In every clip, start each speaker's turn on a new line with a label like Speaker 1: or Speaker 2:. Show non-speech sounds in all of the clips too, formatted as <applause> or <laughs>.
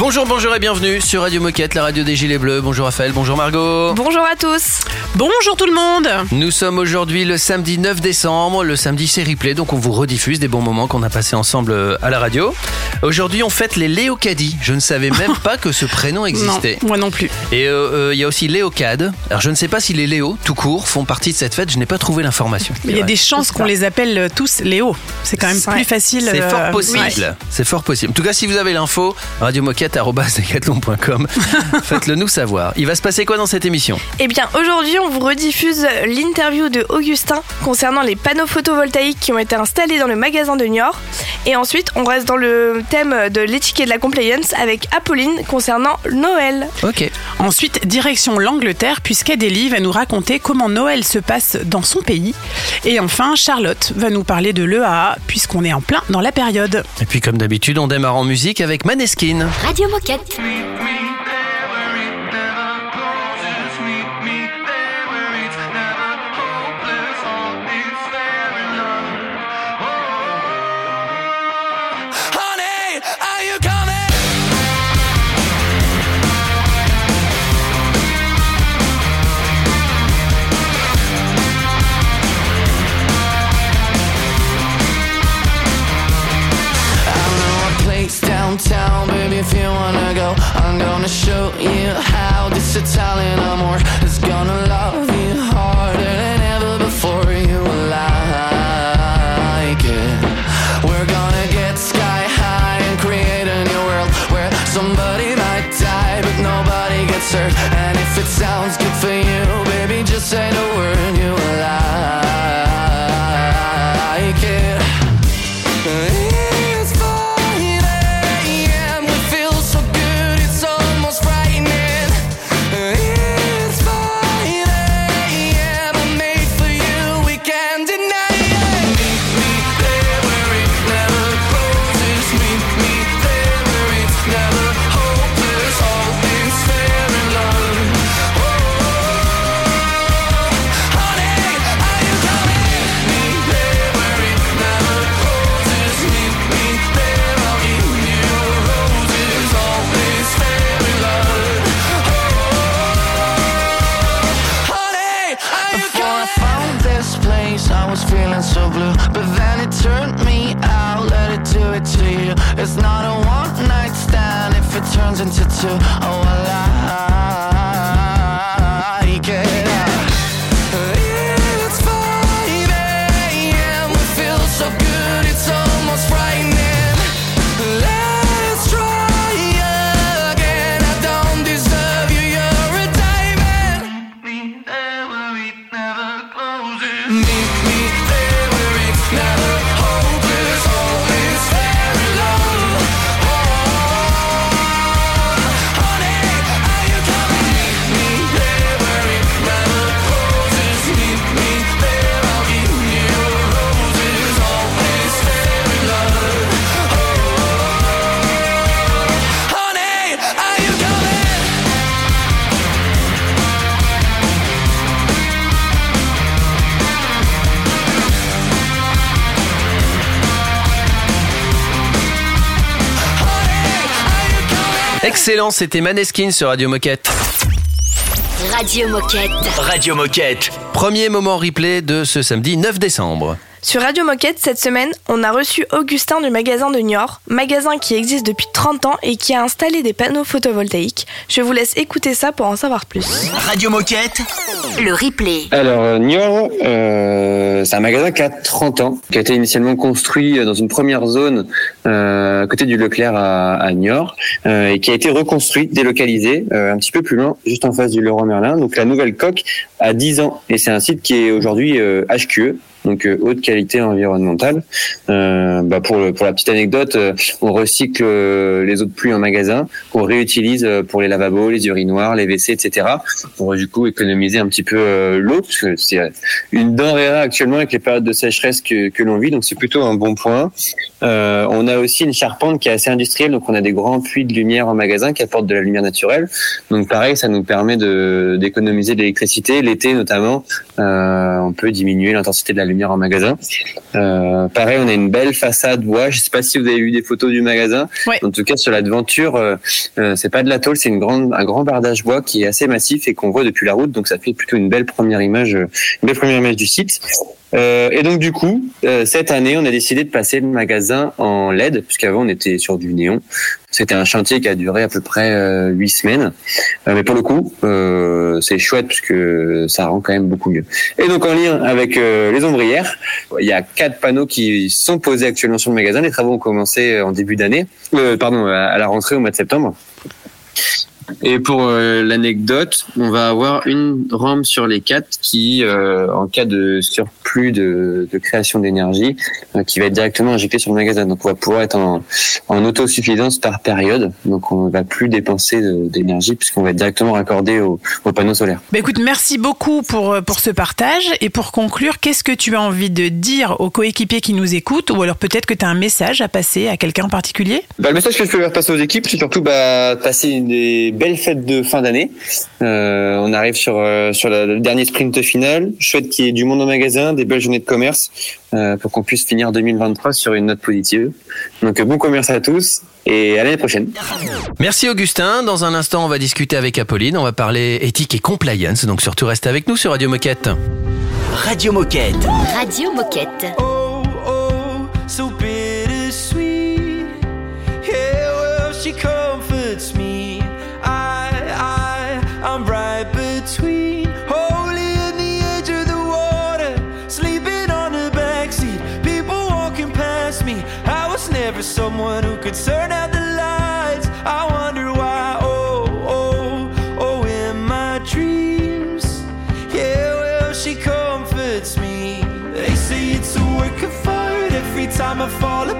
Speaker 1: Bonjour, bonjour et bienvenue sur Radio Moquette, la radio des Gilets Bleus. Bonjour Raphaël, bonjour Margot.
Speaker 2: Bonjour à tous.
Speaker 3: Bonjour tout le monde.
Speaker 1: Nous sommes aujourd'hui le samedi 9 décembre. Le samedi c'est replay, donc on vous rediffuse des bons moments qu'on a passés ensemble euh, à la radio. Aujourd'hui on fête les Léocadis. Je ne savais même <laughs> pas que ce prénom existait.
Speaker 3: Non, moi non plus.
Speaker 1: Et euh, euh, il y a aussi Léocade. Alors je ne sais pas si les Léo, tout court, font partie de cette fête. Je n'ai pas trouvé l'information.
Speaker 3: Il y a des chances qu'on les appelle tous Léo. C'est quand même plus facile.
Speaker 1: C'est
Speaker 3: euh,
Speaker 1: fort possible.
Speaker 3: oui.
Speaker 1: C'est fort possible. En tout cas, si vous avez l'info, <laughs> faites-le nous savoir. Il va se passer quoi dans cette émission?
Speaker 2: Eh bien, aujourd'hui, on vous rediffuse l'interview de Augustin concernant les panneaux photovoltaïques qui ont été installés dans le magasin de Niort. Et ensuite, on reste dans le thème de l'étiquette de la compliance avec Apolline concernant Noël.
Speaker 1: Ok.
Speaker 3: Ensuite, direction l'Angleterre, puisqu'Adélie va nous raconter comment Noël se passe dans son pays. Et enfin, Charlotte va nous parler de l'EAA, puisqu'on est en plein dans la période.
Speaker 1: Et puis, comme d'habitude, on démarre en musique avec Maneskin.
Speaker 4: Radio Moquette.
Speaker 5: 셔
Speaker 1: Excellent, c'était Maneskin sur Radio Moquette.
Speaker 4: Radio Moquette.
Speaker 6: Radio Moquette.
Speaker 1: Premier moment replay de ce samedi 9 décembre.
Speaker 2: Sur Radio Moquette, cette semaine, on a reçu Augustin du magasin de Niort, magasin qui existe depuis 30 ans et qui a installé des panneaux photovoltaïques. Je vous laisse écouter ça pour en savoir plus.
Speaker 6: Radio Moquette.
Speaker 4: Le replay.
Speaker 7: Alors, euh, Niort, euh, c'est un magasin qui a 30 ans, qui a été initialement construit dans une première zone euh, à côté du Leclerc à, à Niort, euh, et qui a été reconstruit, délocalisé, euh, un petit peu plus loin, juste en face du Leroy Merlin. Donc la nouvelle coque à 10 ans. Et c'est un site qui est aujourd'hui euh, HQE, donc euh, haute qualité environnementale. Euh, bah, pour, le- pour la petite anecdote, euh, on recycle euh, les eaux de pluie en magasin, qu'on réutilise pour les lavabos, les urinoirs, les WC, etc. Pour du coup économiser un petit peu l'eau, parce que c'est une denrée actuellement avec les périodes de sécheresse que, que l'on vit, donc c'est plutôt un bon point. Euh, on a aussi une charpente qui est assez industrielle, donc on a des grands puits de lumière en magasin qui apportent de la lumière naturelle. Donc pareil, ça nous permet d'économiser de l'électricité. L'été notamment, euh, on peut diminuer l'intensité de la lumière en magasin. Euh, pareil, on a une belle façade bois. Je sais pas si vous avez vu des photos du magasin. En tout cas, sur la devanture, euh, euh, c'est pas de la tôle, c'est une grande, un grand bardage bois qui est assez massif et qu'on voit depuis la route. Donc ça fait plutôt une belle première image, euh, une belle première image du site. Euh, et donc du coup, euh, cette année, on a décidé de passer le magasin en LED, puisqu'avant on était sur du néon. C'était un chantier qui a duré à peu près euh, huit semaines, Euh, mais pour le coup, euh, c'est chouette puisque ça rend quand même beaucoup mieux. Et donc en lien avec euh, les ombrières, il y a quatre panneaux qui sont posés actuellement sur le magasin. Les travaux ont commencé en début d'année, pardon, à la rentrée au mois de septembre. Et pour euh, l'anecdote, on va avoir une rampe sur les quatre qui, euh, en cas de surplus de, de création d'énergie, euh, qui va être directement injectée sur le magasin. Donc on va pouvoir être en, en autosuffisance par période. Donc on va plus dépenser d'énergie puisqu'on va être directement raccordé au, au panneau solaire.
Speaker 3: Bah écoute, merci beaucoup pour, pour ce partage. Et pour conclure, qu'est-ce que tu as envie de dire aux coéquipiers qui nous écoutent Ou alors peut-être que tu as un message à passer à quelqu'un en particulier?
Speaker 7: Bah, le message que je peux faire passer aux équipes, c'est surtout bah, passer une des belles fêtes de fin d'année. Euh, on arrive sur euh, sur la- le dernier sprint final. Souhaite qu'il y ait du monde au magasin, des belles journées de commerce, euh, pour qu'on puisse finir 2023 sur une note positive. Donc bon commerce à tous et à l'année prochaine.
Speaker 1: Merci Augustin. Dans un instant, on va discuter avec Apolline. On va parler éthique et compliance. Donc surtout, restez avec nous sur Radio Moquette.
Speaker 8: Radio Moquette.
Speaker 9: Radio Moquette.
Speaker 10: Oh, oh, so fall apart,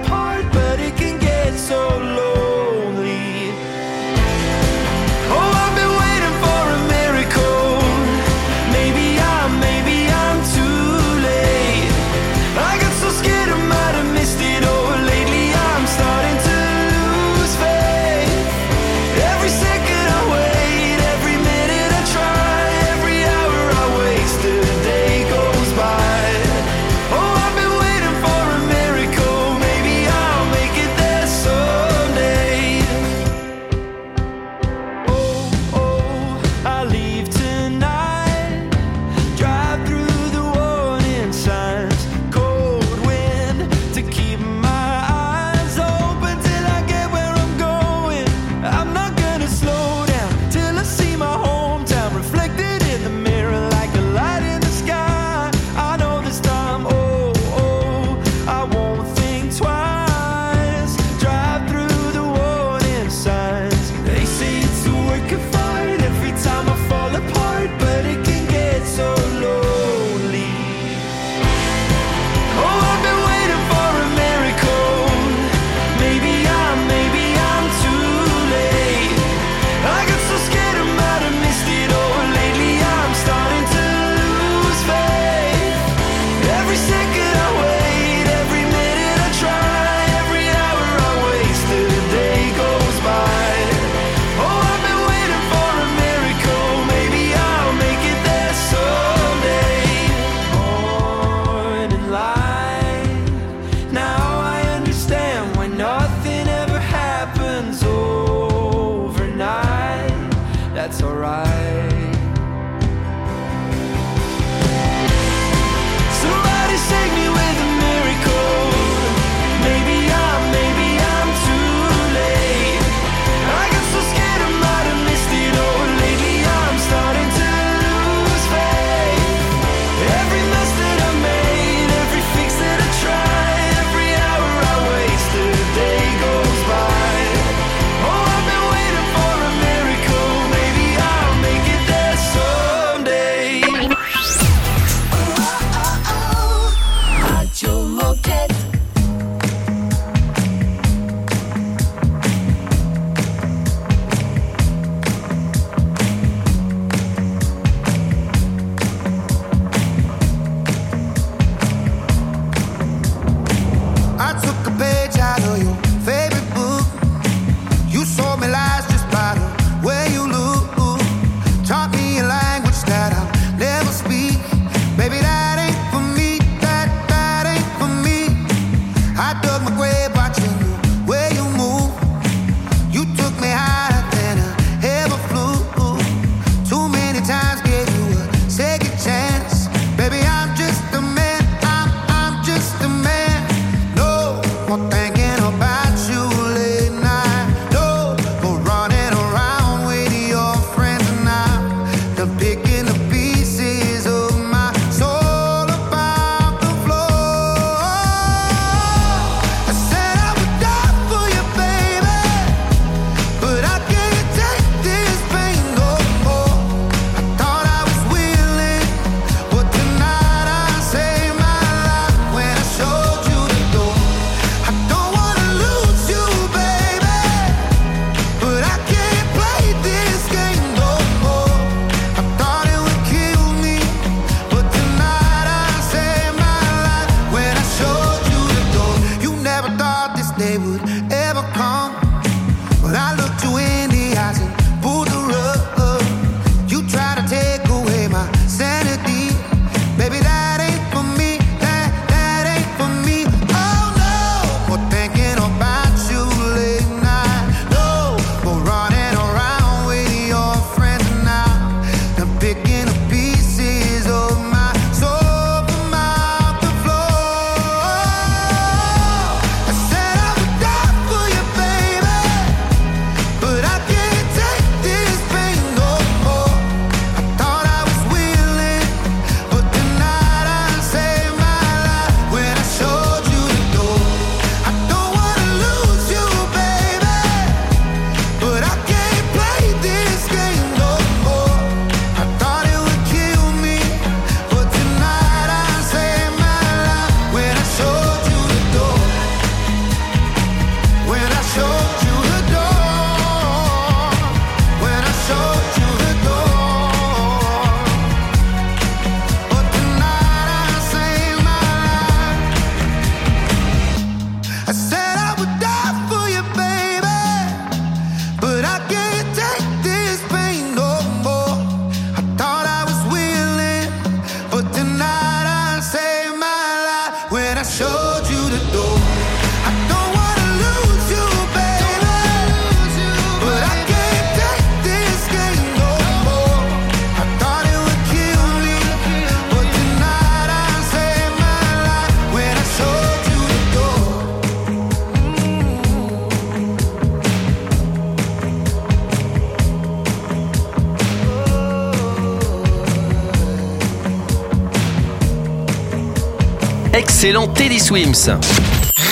Speaker 1: Excellent Teddy Swims.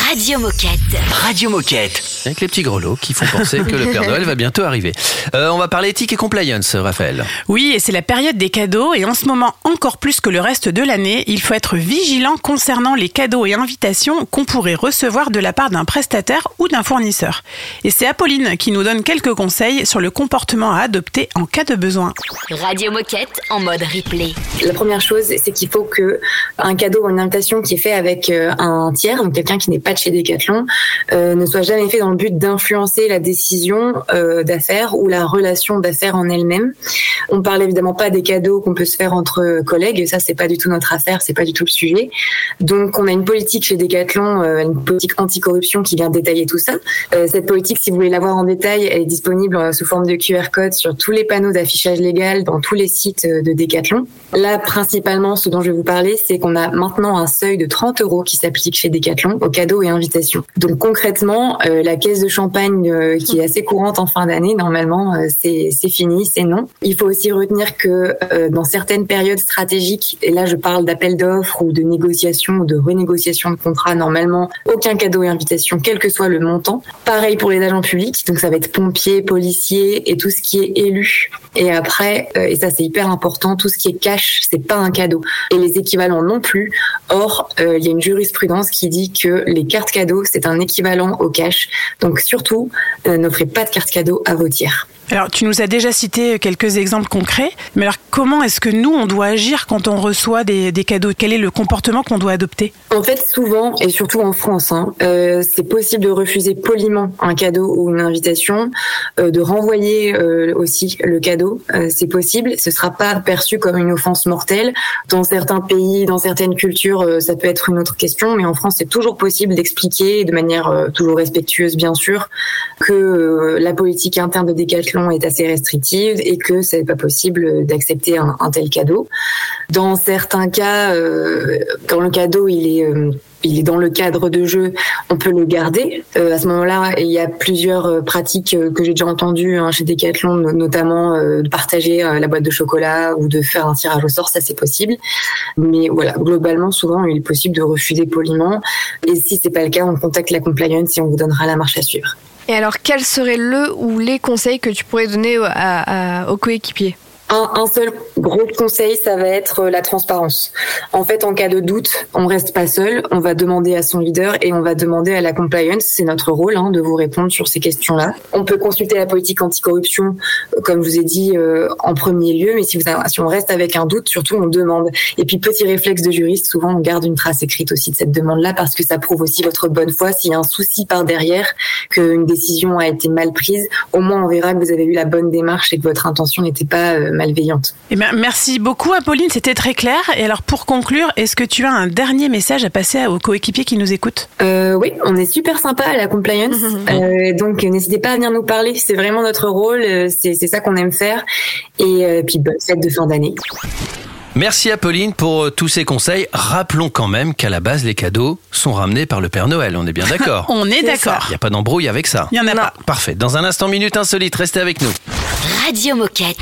Speaker 4: Radio Moquette.
Speaker 6: Radio Moquette.
Speaker 1: Avec les petits grelots qui font penser que le Père Noël va bientôt arriver. Euh, on va parler éthique et compliance, Raphaël.
Speaker 3: Oui, et c'est la période des cadeaux, et en ce moment encore plus que le reste de l'année, il faut être vigilant concernant les cadeaux et invitations qu'on pourrait recevoir de la part d'un prestataire ou d'un fournisseur. Et c'est Apolline qui nous donne quelques conseils sur le comportement à adopter en cas de besoin.
Speaker 4: Radio Moquette en mode replay.
Speaker 11: La première chose, c'est qu'il faut que un cadeau ou une invitation qui est fait avec euh, un tiers, donc quelqu'un qui n'est pas de chez Decathlon, euh, ne soit jamais fait dans but d'influencer la décision euh, d'affaires ou la relation d'affaires en elle-même. On parle évidemment pas des cadeaux qu'on peut se faire entre collègues, ça c'est pas du tout notre affaire, c'est pas du tout le sujet. Donc on a une politique chez Decathlon, euh, une politique anticorruption qui vient détailler tout ça. Euh, cette politique, si vous voulez la voir en détail, elle est disponible euh, sous forme de QR code sur tous les panneaux d'affichage légal dans tous les sites de Decathlon. Là, principalement, ce dont je vais vous parler, c'est qu'on a maintenant un seuil de 30 euros qui s'applique chez Decathlon aux cadeaux et invitations. Donc concrètement, la caisse de champagne euh, qui est assez courante en fin d'année, normalement, euh, c'est fini, c'est non. Il faut aussi retenir que euh, dans certaines périodes stratégiques, et là je parle d'appel d'offres ou de négociation ou de renégociation de contrat, normalement, aucun cadeau et invitation, quel que soit le montant. Pareil pour les agents publics, donc ça va être pompiers, policiers et tout ce qui est élu. Et après, et ça c'est hyper important, tout ce qui est cash, c'est pas un cadeau. Et les équivalents non plus. Or, il y a une jurisprudence qui dit que les cartes cadeaux, c'est un équivalent au cash. Donc surtout, euh, n'offrez pas de cartes cadeaux à vos tiers.
Speaker 3: Alors, tu nous as déjà cité quelques exemples concrets, mais alors comment est-ce que nous, on doit agir quand on reçoit des, des cadeaux? Quel est le comportement qu'on doit adopter?
Speaker 11: En fait, souvent, et surtout en France, hein, euh, c'est possible de refuser poliment un cadeau ou une invitation, euh, de renvoyer euh, aussi le cadeau. C'est possible. Ce sera pas perçu comme une offense mortelle. Dans certains pays, dans certaines cultures, ça peut être une autre question, mais en France, c'est toujours possible d'expliquer de manière toujours respectueuse, bien sûr, que la politique interne de Est assez restrictive et que c'est pas possible d'accepter un, tel cadeau. Dans certains cas, euh, quand le cadeau il est euh, il est dans le cadre de jeu, on peut le garder. Euh, à ce moment-là, il y a plusieurs pratiques que j'ai déjà entendues hein, chez Decathlon, no- notamment de partager la boîte de chocolat ou de faire un tirage au sort, ça c'est possible. Mais voilà, globalement, souvent, il est possible de refuser poliment. Et si c'est pas le cas, on contacte la compliance et on vous donnera la marche à suivre.
Speaker 2: Et alors, quel serait le ou les conseils que tu pourrais donner aux coéquipiers?
Speaker 11: Un, seul gros conseil, ça va être euh, la transparence. En fait, en cas de doute, on reste pas seul. On va demander à son leader et on va demander à la compliance. C'est notre rôle hein, de vous répondre sur ces questions-là. On peut consulter la politique anticorruption, euh, comme je vous ai dit, euh, en premier lieu. Mais si, vous on reste avec un doute, surtout on demande. Et puis petit réflexe de juriste, souvent on garde une trace écrite aussi de cette demande-là parce que ça prouve aussi votre bonne foi. S'il y a un souci par derrière, qu'une décision a été mal prise, au moins on verra que vous avez eu la bonne démarche et que votre intention n'était pas malveillante.
Speaker 3: Eh bien, merci beaucoup, Apolline, c'était très clair. Et alors, pour conclure, est-ce que tu as un dernier message à passer aux coéquipiers qui nous écoutent?
Speaker 11: Euh, oui, on est super sympa à la compliance, <laughs> Euh, donc n'hésitez pas à venir nous parler. C'est vraiment notre rôle, euh, c'est ça qu'on aime faire. Et euh, puis bonne fête de fin d'année.
Speaker 1: Merci Apolline pour tous ces conseils. Rappelons quand même qu'à la base, les cadeaux sont ramenés par le Père Noël. On est bien <laughs> d'accord.
Speaker 3: On est, d'accord.
Speaker 1: Il n'y a pas d'embrouille avec ça.
Speaker 3: Il y en a pas.
Speaker 1: Parfait. Dans un instant, minute insolite, restez avec nous.
Speaker 4: Radio Moquette.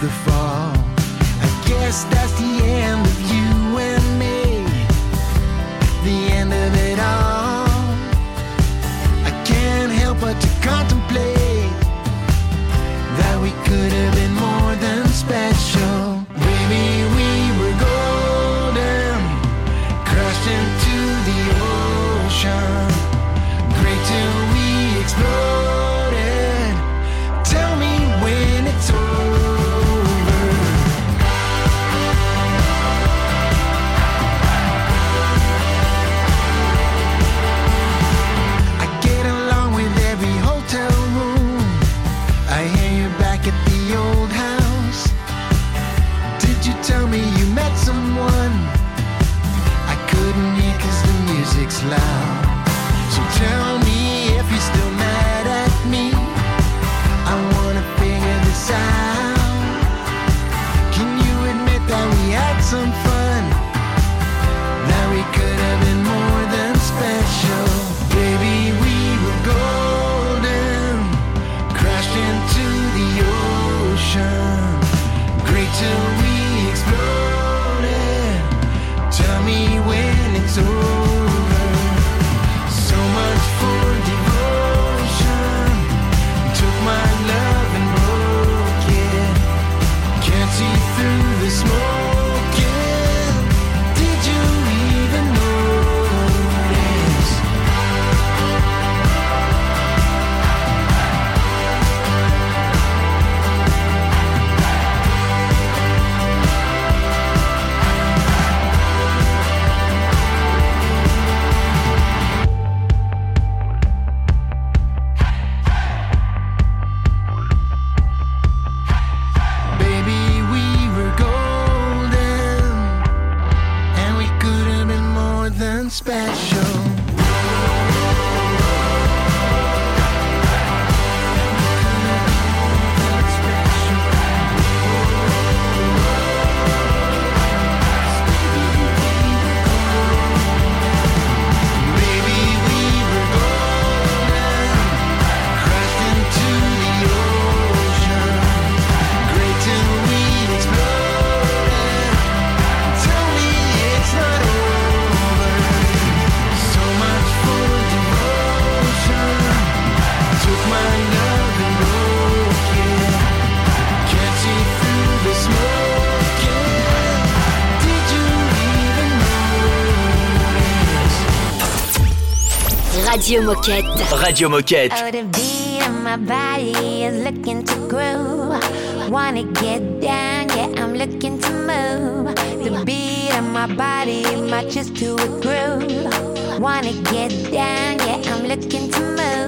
Speaker 12: The fall. I guess that's the end
Speaker 4: Radio Moquette.
Speaker 6: Radio Moquette.
Speaker 13: Oh, the beat of my body is looking to groove. Wanna get down, yeah, I'm looking to move. The beat of my body matches to a groove. Wanna get down, yeah, I'm looking to move.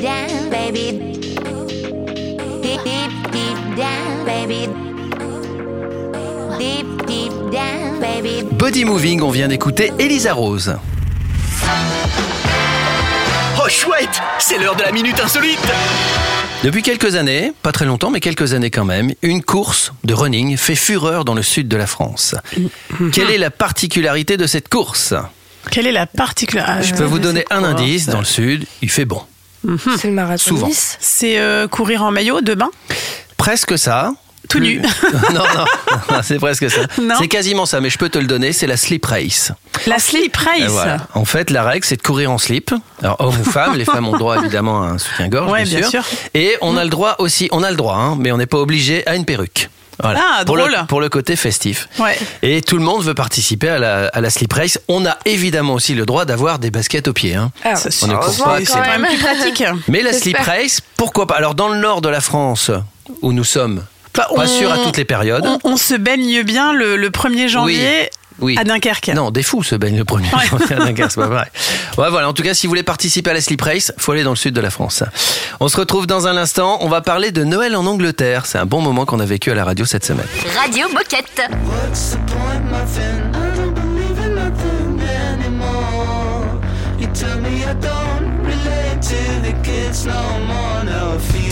Speaker 13: Deep down, baby. Deep, deep, deep down, baby. Deep, deep down, baby. Body Moving,
Speaker 1: on vient d'écouter Elisa Rose.
Speaker 6: Oh chouette, c'est l'heure de la minute insolite.
Speaker 1: Depuis quelques années, pas très longtemps, mais quelques années quand même, une course de running fait fureur dans le sud de la France. Quelle est la particularité de cette course?
Speaker 3: Quelle est la particularité?
Speaker 1: Je peux vous donner un indice, dans le sud, il fait bon.
Speaker 2: C'est le marathon
Speaker 1: Souvent.
Speaker 2: Nice.
Speaker 3: C'est euh, courir en maillot de bain
Speaker 1: Presque ça.
Speaker 3: Tout
Speaker 1: Plus-
Speaker 3: nu. <laughs>
Speaker 1: non, non, non, c'est presque ça.
Speaker 3: Non.
Speaker 1: C'est quasiment ça, mais je peux te le donner, c'est la slip race.
Speaker 3: La slip race.
Speaker 1: voilà. En fait, la règle, c'est de courir en slip. Alors, homme ou femme, les femmes ont droit évidemment à un soutien-gorge,
Speaker 3: Ouais,
Speaker 1: bien,
Speaker 3: bien
Speaker 1: sûr.
Speaker 3: sûr.
Speaker 1: Et on a le droit aussi, on a le droit, hein, mais on n'est pas obligé à une perruque. Voilà.
Speaker 3: Ah,
Speaker 1: pour,
Speaker 3: drôle.
Speaker 1: Le, pour le côté festif.
Speaker 3: Ouais.
Speaker 1: Et tout le monde veut participer à la, à la slip race. On a évidemment aussi le droit d'avoir des baskets aux pieds. hein.
Speaker 2: Ah,
Speaker 3: Ça,
Speaker 1: On ne court
Speaker 2: heureusement,
Speaker 1: pas,
Speaker 3: C'est quand même plus pratique. <laughs>
Speaker 1: Mais la slip race, pourquoi pas? Alors dans le nord de la France, où nous sommes,
Speaker 3: Enfin,
Speaker 1: pas
Speaker 3: on-
Speaker 1: sûr à toutes les périodes.
Speaker 3: On, on se baigne bien le, le 1er janvier
Speaker 1: Oui.
Speaker 3: À Dunkerque.
Speaker 1: Non, des fous se baignent le premier
Speaker 3: Ouais.
Speaker 1: janvier <laughs> à Dunkerque, c'est pas vrai. Ouais, voilà. En tout cas, si vous voulez participer à la slip race, faut aller dans le sud de la France. On se retrouve dans un instant. On va parler de Noël en Angleterre. C'est un bon moment qu'on a vécu à la radio cette semaine.
Speaker 4: Radio Moquette.
Speaker 12: What's the point, my friend? I don't believe in nothing anymore. You tell me I don't relate to the kids no more. Now I feel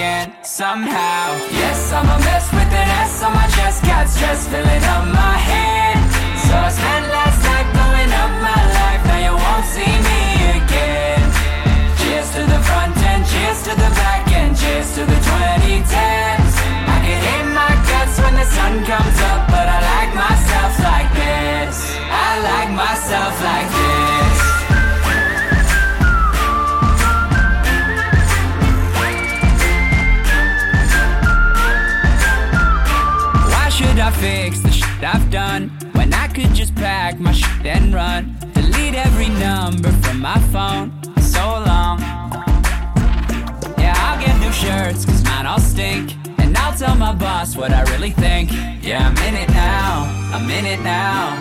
Speaker 14: again somehow? Yes, I'm a mess with an S on my chest, got stress filling up my head. So I spent last night blowing up my life, now you won't see me again. Cheers to the front end, cheers to the back end, cheers to the 2010s. I can hate my guts when the sun comes up, but I like myself like this. I like myself like this. I fix the shit I've done when I could just pack my shit and run? Delete every number from my phone. So long. Yeah, I'll get new shirts cause mine all stink. And I'll tell my boss what I really think. Yeah, I'm in it now. I'm in it now.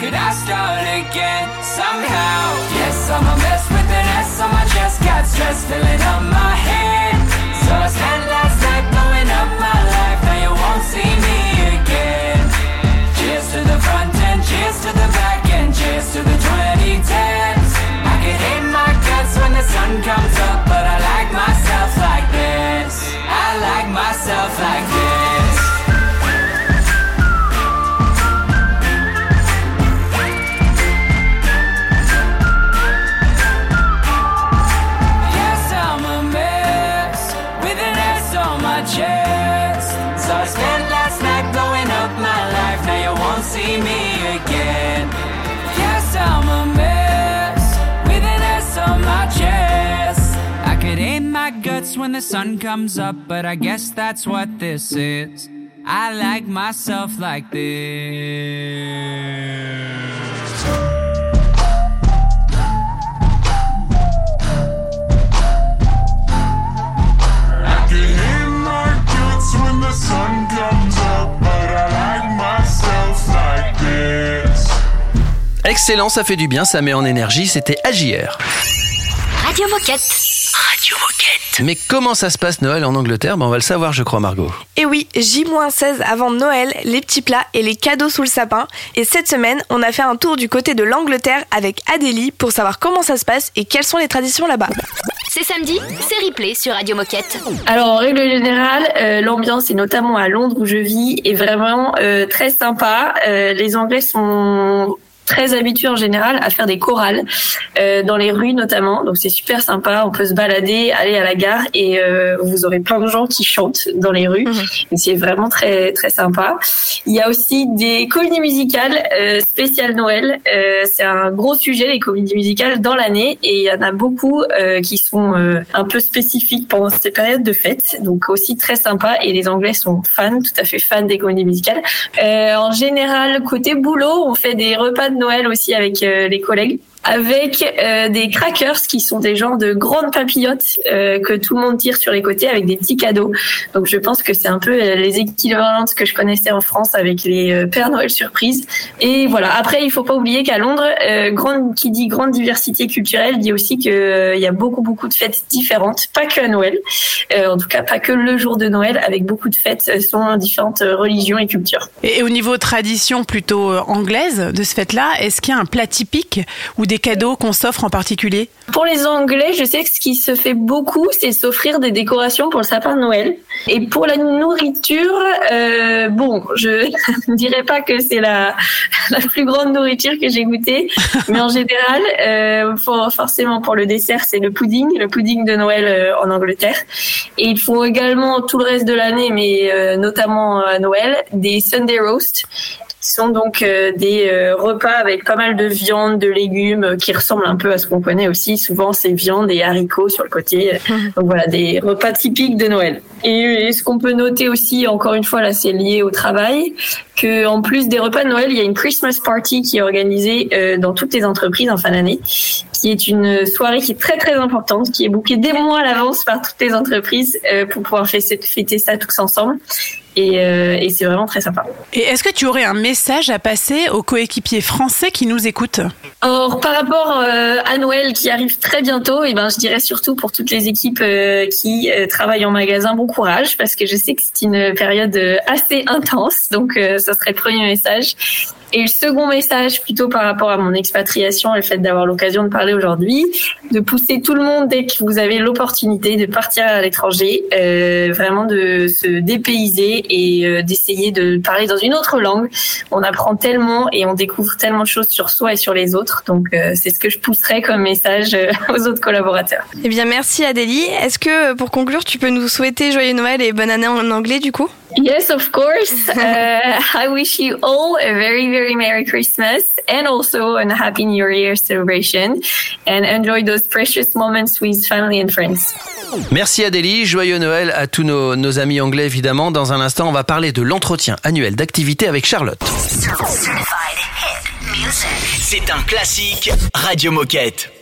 Speaker 14: Could I start again somehow? Yes, I'm a mess with an S on my chest. Got stress filling up my head. So I spent last night blowing up my life. Now you won't see me to the back end, cheers to the 2010s. I can hate my guts when the sun comes up, but I like myself like this. I like myself like this. When the sun comes up, but I guess that's what this is. I like myself like this.
Speaker 15: I can hate my guts when the sun comes up, but I like myself like this.
Speaker 1: Excellent, ça fait du bien, ça met en énergie, c'était AJR.
Speaker 9: Radio Moquette.
Speaker 1: Radio Moquette. Mais comment ça se passe Noël en Angleterre? Ben, On va le savoir, je crois, Margot.
Speaker 2: Et oui, J-16 avant Noël, les petits plats et les cadeaux sous le sapin. Et cette semaine, on a fait un tour du côté de l'Angleterre avec Adélie pour savoir comment ça se passe et quelles sont les traditions là-bas.
Speaker 9: C'est samedi, c'est replay sur Radio Moquette.
Speaker 16: Alors en règle générale, euh, l'ambiance et notamment à Londres où je vis est vraiment euh, très sympa. Euh, les Anglais sont très habitués en général à faire des chorales euh, dans les rues notamment. Donc c'est super sympa. On peut se balader, aller à la gare et euh, vous aurez plein de gens qui chantent dans les rues. Et C'est vraiment très très sympa. Il y a aussi des comédies musicales euh, spéciales Noël. Euh, c'est un gros sujet les comédies musicales dans l'année et il y en a beaucoup euh, qui sont euh, un peu spécifiques pendant cette période de fête. Donc aussi très sympa et les Anglais sont fans, tout à fait fans des comédies musicales. En général, côté boulot, on fait des repas de Noël aussi avec euh, les collègues avec euh, des crackers qui sont des genres de grandes papillotes euh, que tout le monde tire sur les côtés avec des petits cadeaux. Donc je pense que c'est un peu euh, les équivalents que je connaissais en France avec les euh, Père Noël surprises. Et voilà. Après, il faut pas oublier qu'à Londres, qui dit grande diversité culturelle dit aussi que il y a beaucoup beaucoup de fêtes différentes, pas que à Noël. En tout cas, pas que le jour de Noël, avec beaucoup de fêtes selon différentes religions et cultures.
Speaker 3: Et au niveau tradition plutôt anglaise de ce fête-là, est-ce qu'il y a un plat typique ou des cadeaux qu'on s'offre en particulier
Speaker 16: Pour les Anglais, je sais que ce qui se fait beaucoup, c'est s'offrir des décorations pour le sapin de Noël. Et pour la nourriture, euh, bon, je <laughs> ne dirais pas que c'est la, <laughs> la plus grande nourriture que j'ai goûtée, <laughs> mais en général, euh, for- forcément pour le dessert, c'est le pudding, le pudding de Noël euh, en Angleterre. Et ils font également tout le reste de l'année, mais notamment à Noël, des Sunday roast qui sont donc euh, des euh, repas avec pas mal de viande, de légumes, euh, qui ressemblent un peu à ce qu'on connaît aussi. Souvent, c'est viande et haricots sur le côté. <laughs> Donc voilà, des repas typiques de Noël. Et, et ce qu'on peut noter aussi, encore une fois, là, c'est lié au travail, que en plus des repas de Noël, il y a une Christmas party qui est organisée euh, dans toutes les entreprises en fin d'année, qui est une soirée qui est très très importante, qui est bookée des mois à l'avance par toutes les entreprises euh, pour pouvoir fêter, fêter ça tous ensemble. Et, euh, et c'est vraiment très sympa.
Speaker 3: Et est-ce que tu aurais un message à passer aux coéquipiers français qui nous écoutent?
Speaker 16: Or, par rapport euh, à Noël qui arrive très bientôt, et ben, je dirais surtout pour toutes les équipes euh, qui euh, travaillent en magasin, bon courage, parce que je sais que c'est une période euh, assez intense. Donc, euh, ça serait le premier message. Et le second message, plutôt par rapport à mon expatriation et le fait d'avoir l'occasion de parler aujourd'hui, de pousser tout le monde dès que vous avez l'opportunité de partir à l'étranger, euh, vraiment de se dépayser et euh, d'essayer de parler dans une autre langue. On apprend tellement et on découvre tellement de choses sur soi et sur les autres. Donc euh, c'est ce que je pousserais comme message euh, <laughs> aux autres collaborateurs.
Speaker 2: Eh bien, merci Adélie. Est-ce que, pour conclure, tu peux nous souhaiter joyeux Noël et bonne année en anglais du coup?
Speaker 16: Yes, of course. <laughs> Uh, I wish you all a very, very Merry Christmas and also a Happy New Year celebration and enjoy those precious moments with family and friends.
Speaker 1: Merci Adélie, joyeux Noël à tous nos, nos amis anglais évidemment. Dans un instant, on va parler de l'entretien annuel d'activité avec Charlotte.
Speaker 6: C'est un classique Radio Moquette.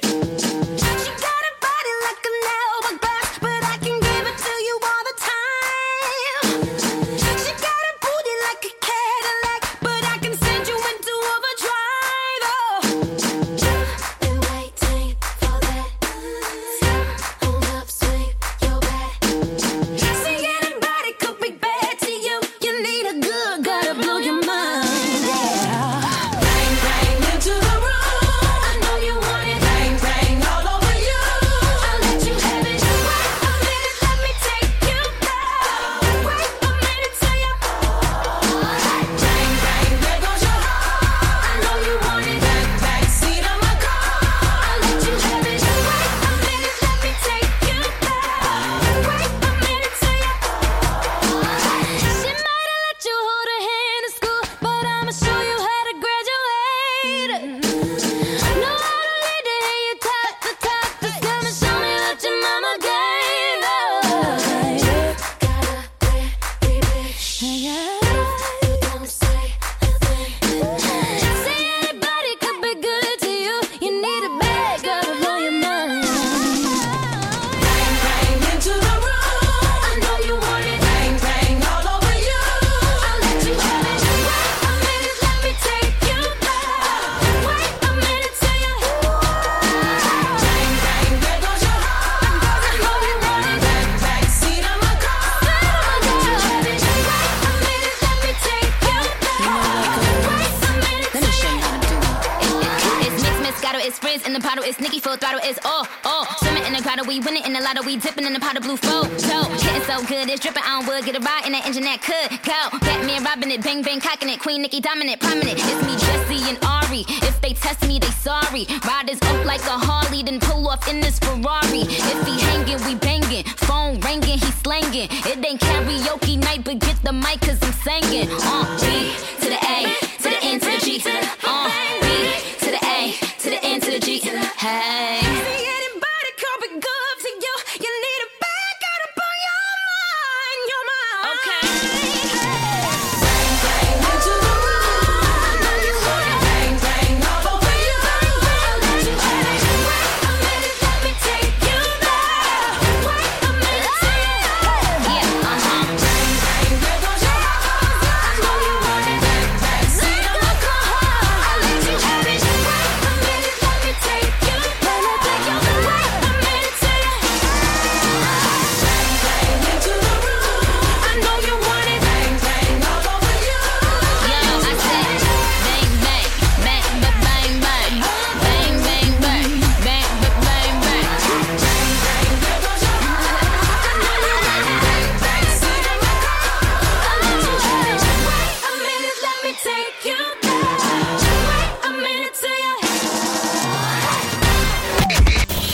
Speaker 17: Getting so good, it's dripping on wood, get a ride in that engine that could go. Batman robbing it, bang bang cocking it, Queen Nikki dominant, prominent. It's me, Jesse and Ari. If they test me, they sorry. Riders up like a Harley, then pull off in this Ferrari. If he hanging, we banging. Phone ringing, he slanging. It ain't karaoke night, but get the mic, cause I'm singing. Uh, B to the A, to the N to the G. Uh, B to the A, to the N to the G. Hey.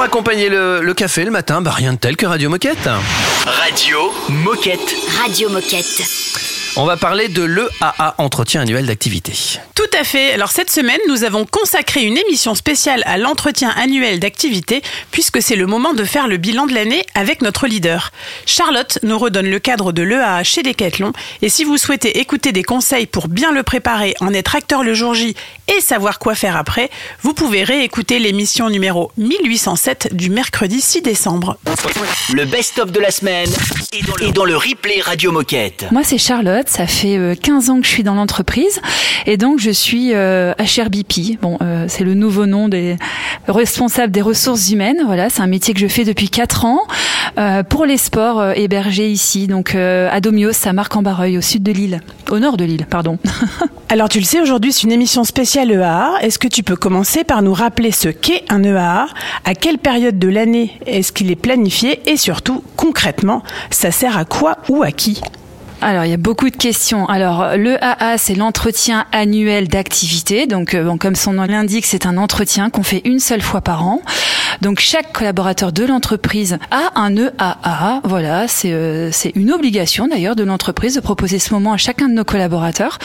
Speaker 1: Pour accompagner le, le café le matin, bah rien de tel que Radio Moquette.
Speaker 6: Radio Moquette.
Speaker 4: Radio Moquette.
Speaker 1: On va parler de l'EAA, entretien annuel d'activité.
Speaker 3: Tout à fait. Alors cette semaine, nous avons consacré une émission spéciale à l'entretien annuel d'activité puisque c'est le moment de faire le bilan de l'année avec notre leader. Charlotte nous redonne le cadre de l'EAA chez Decathlon et si vous souhaitez écouter des conseils pour bien le préparer, en être acteur le jour J et savoir quoi faire après, vous pouvez réécouter l'émission numéro 1807 du mercredi 6 décembre.
Speaker 6: Le best-of de la semaine est dans le, est dans le replay Radio Moquette.
Speaker 18: Moi, c'est Charlotte. Ça fait euh, 15 ans que je suis dans l'entreprise et donc je suis euh, HRBP. Bon, euh, c'est le nouveau nom des responsables des ressources humaines. Voilà, c'est un métier que je fais depuis 4 ans euh, pour les sports euh, hébergés ici, donc euh, à Domios, à Marc-en-Barreuil, au sud de l'île, au nord de l'île, pardon. <laughs>
Speaker 3: Alors tu le sais, aujourd'hui c'est une émission spéciale Est-ce que tu peux commencer par nous rappeler ce qu'est un EAA À quelle période de l'année est-ce qu'il est planifié Et surtout, concrètement, ça sert à quoi ou à qui?
Speaker 18: Alors, il y a beaucoup de questions. Alors, le AA, c'est l'entretien annuel d'activité. Donc, euh, bon, comme son nom l'indique, c'est un entretien qu'on fait une seule fois par an. Donc, chaque collaborateur de l'entreprise a un EAA. Voilà, c'est euh, une obligation d'ailleurs de l'entreprise de proposer ce moment à chacun de nos collaborateurs.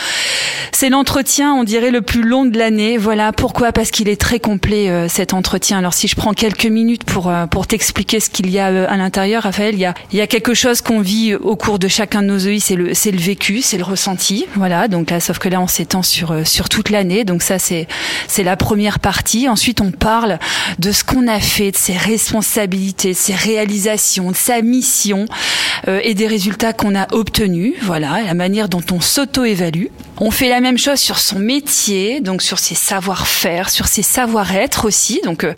Speaker 18: C'est l'entretien, on dirait, le plus long de l'année. Voilà, pourquoi Parce qu'il est très complet euh, cet entretien. Alors, si je prends quelques minutes pour euh, pour t'expliquer ce qu'il y a à l'intérieur, Raphaël, il y a il y a quelque chose qu'on vit au cours de chacun de nos EI, c'est le c'est le vécu, c'est le ressenti. Voilà, donc là, sauf que là, on s'étend sur euh, sur toute l'année. Donc ça, c'est c'est la première partie. Ensuite, on parle de ce qu'on a fait, de ses responsabilités, de ses réalisations, de sa mission euh, et des résultats qu'on a obtenus. Voilà, la manière dont on s'auto-évalue. On fait la même chose sur son métier, donc sur ses savoir-faire, sur ses savoir-être aussi. Donc, euh,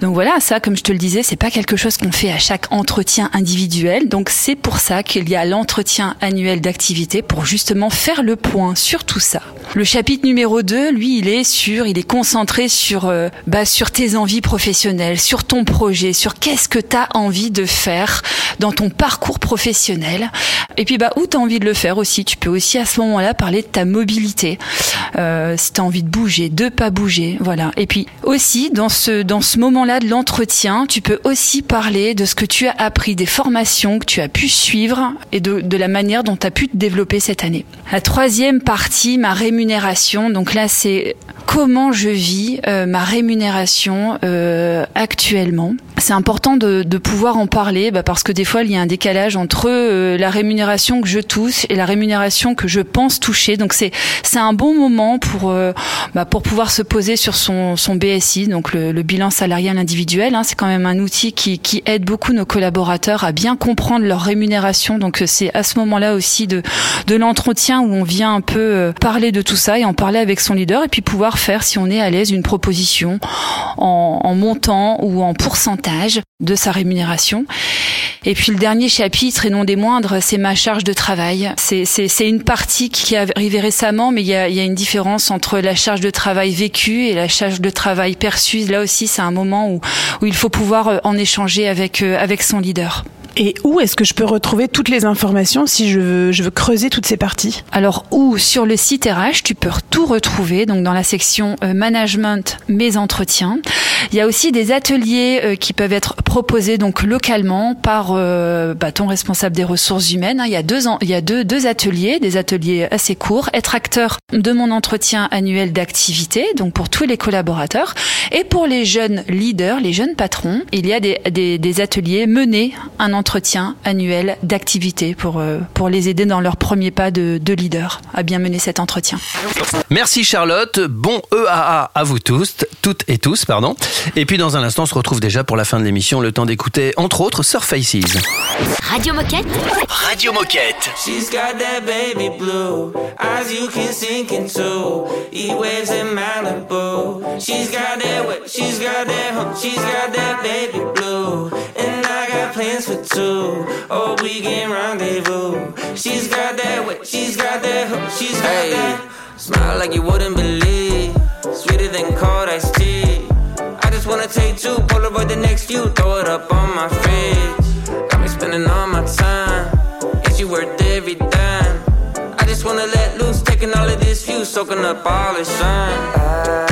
Speaker 18: donc voilà, ça, comme je te le disais, c'est pas quelque chose qu'on fait à chaque entretien individuel. Donc c'est pour ça qu'il y a l'entretien annuel d'activité pour justement faire le point sur tout ça. Le chapitre numéro 2, lui, il est sur, il est concentré sur, euh, bah, sur tes envies professionnelles, sur ton projet, sur qu'est-ce que tu as envie de faire dans ton parcours professionnel. Et puis, bah, où tu as envie de le faire aussi. Tu peux aussi à ce moment-là parler de ta mobilité. Euh, si tu as envie de bouger, de pas bouger, voilà. Et puis aussi, dans ce, dans ce moment-là de l'entretien, tu peux aussi parler de ce que tu as appris, des formations que tu as pu suivre et de, de la manière dont tu as pu te développer cette année. La troisième partie, ma rémunération. Donc là, c'est comment je vis euh, ma rémunération euh, actuellement. C'est important de, pouvoir en parler bah, parce que des fois il y a un décalage entre la rémunération que je touche et la rémunération que je pense toucher. Donc c'est c'est un bon moment pour euh, bah, pour pouvoir se poser sur son BSI, donc le, bilan salarial individuel. Hein, c'est quand même un outil qui aide beaucoup nos collaborateurs à bien comprendre leur rémunération. Donc euh, c'est à ce moment-là aussi de de l'entretien où on vient un peu euh, parler de tout ça et en parler avec son leader et puis pouvoir faire si on est à l'aise une proposition en, montant ou en pourcentage de sa rémunération. Et puis le dernier chapitre, et non des moindres, c'est ma charge de travail. C'est une partie qui est arrivée mais il y a, y a une différence entre la charge de travail vécue et la charge de travail perçue. Là aussi, c'est un moment où, où il faut pouvoir euh, en échanger avec, euh, avec son leader.
Speaker 3: Et où est-ce que je peux retrouver toutes les informations si je veux, je veux creuser toutes ces parties?
Speaker 18: Alors, ou sur le site RH, tu peux tout retrouver, donc dans la section euh, management, mes entretiens. Il y a aussi des ateliers euh, qui peuvent être proposés donc localement par euh, bah, ton responsable des ressources humaines. hein. Il y a deux il y a deux, deux ateliers, des ateliers assez courts. Être acteur de mon entretien annuel d'activité, donc pour tous les collaborateurs, et pour les jeunes leaders, les jeunes patrons, il y a des, des, des ateliers mener un entretien annuel d'activité pour euh, pour les aider dans leur premier pas de, de leader à bien mener cet entretien.
Speaker 1: Merci Charlotte, bon EAA à vous tous, toutes et tous, pardon. Et puis dans un instant, on se retrouve déjà pour la fin de l'émission, le temps d'écouter entre autres Surfaces.
Speaker 4: Radio Moquette.
Speaker 6: Radio Moquette.
Speaker 5: She's got that baby blue, eyes you can sink into. E waves in Malibu. She's got that wet, she's got that she's got that baby blue. And I got plans for two. Oh, we can rendezvous. She's got that wet, she's got that hump, she's got that. Smile like you wouldn't believe. Sweeter than cold iced tea. I just wanna take two, Polaroid the next few, throw it up on my fridge. Got me spending all my time. Is you worth every dime? I just wanna let loose, taking all of this view, soaking up all the shine. I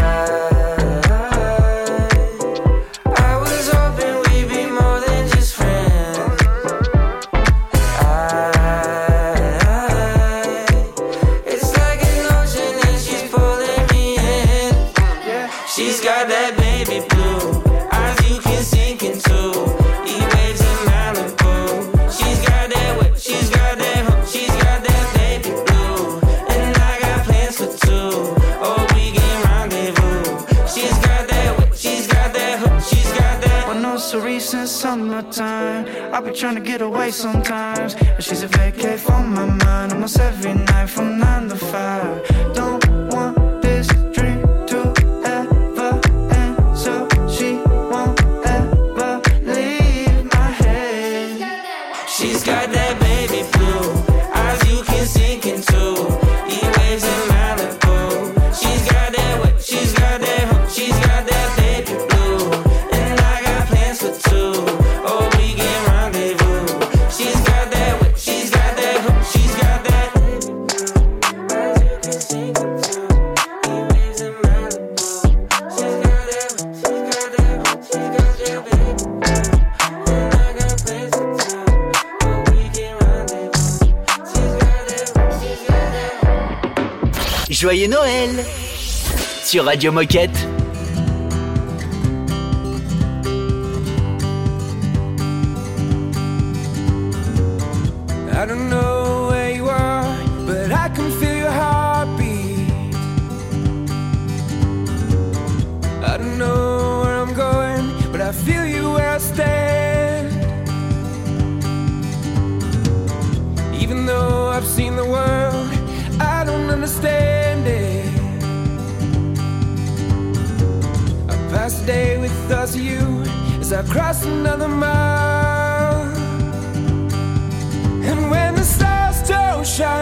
Speaker 10: summertime. I'll be trying to get away sometimes. But she's a vacate from my mind almost every night from nine to five. Don't
Speaker 6: Radio Moquette.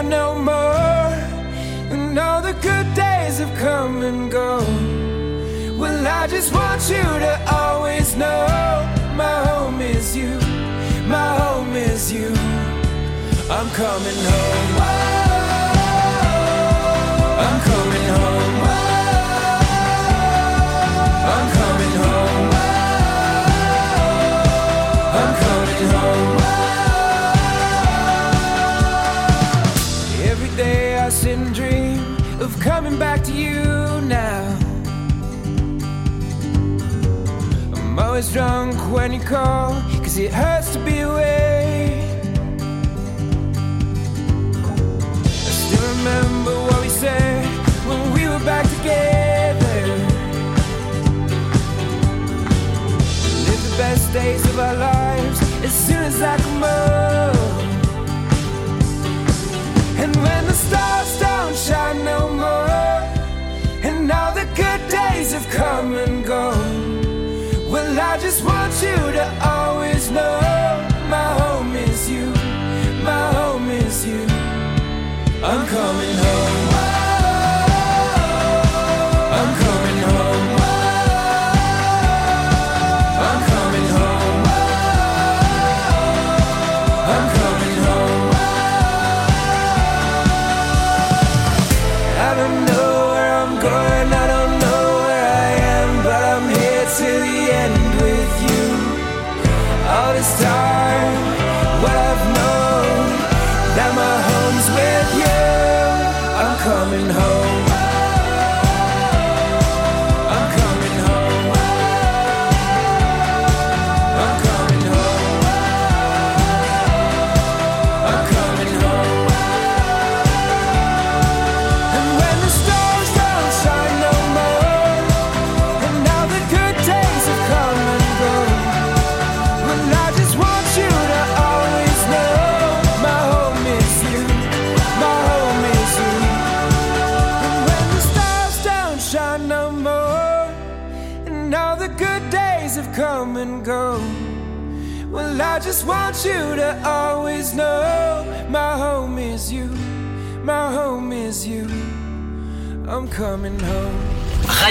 Speaker 10: No more, and all the good days have come and gone, well, I just want you to always know my home is you, my home is you. I'm coming home. Always drunk when you call, cause it hurts to be away. I still remember what we said when we were back together. We Live the best days of our lives as soon as I come home. And when the stars don't shine no more, and all the good days have come and gone, I just want you to always know my home is you, my home is you. I'm coming home.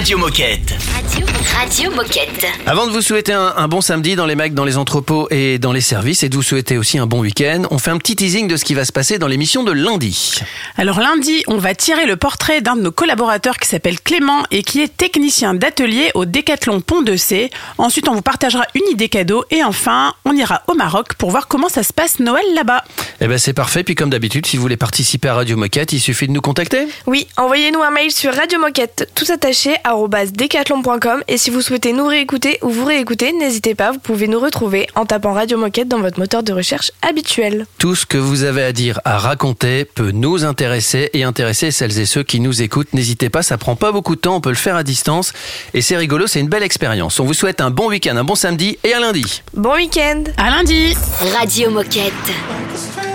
Speaker 6: Radio Moquette.
Speaker 4: Radio Moquette.
Speaker 1: Avant de vous souhaiter un, bon samedi dans les macs, dans les entrepôts et dans les services, et de vous souhaiter aussi un bon week-end, on fait un petit teasing de ce qui va se passer dans l'émission de lundi.
Speaker 3: Alors lundi, on va tirer le portrait d'un de nos collaborateurs qui s'appelle Clément et qui est technicien d'atelier au Décathlon Pont de C. Ensuite, on vous partagera une idée cadeau et enfin, on ira au Maroc pour voir comment ça se passe Noël là-bas.
Speaker 1: Eh ben c'est parfait. Puis comme d'habitude, si vous voulez participer à Radio Moquette, il suffit de nous contacter.
Speaker 2: Oui, envoyez-nous un mail sur Radio Moquette, tout attaché, décathlon.com et si vous souhaitez nous réécouter ou vous réécouter, n'hésitez pas, vous pouvez nous retrouver en tapant Radio Moquette dans votre moteur de recherche habituel.
Speaker 1: Tout ce que vous avez à dire, à raconter, peut nous intéresser et intéresser celles et ceux qui nous écoutent. N'hésitez pas, ça prend pas beaucoup de temps, on peut le faire à distance et c'est rigolo, c'est une belle expérience. On vous souhaite un bon week-end, un bon samedi et à lundi.
Speaker 2: Bon week-end.
Speaker 3: À lundi.
Speaker 19: Radio Moquette.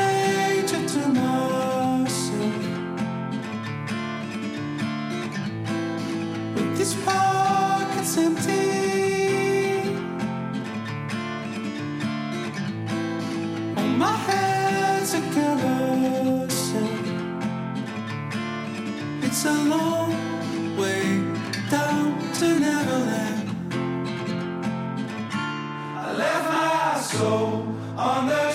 Speaker 10: It's a long way down to Neverland. I left my soul on the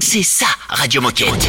Speaker 13: C'est ça, Radio Moquette.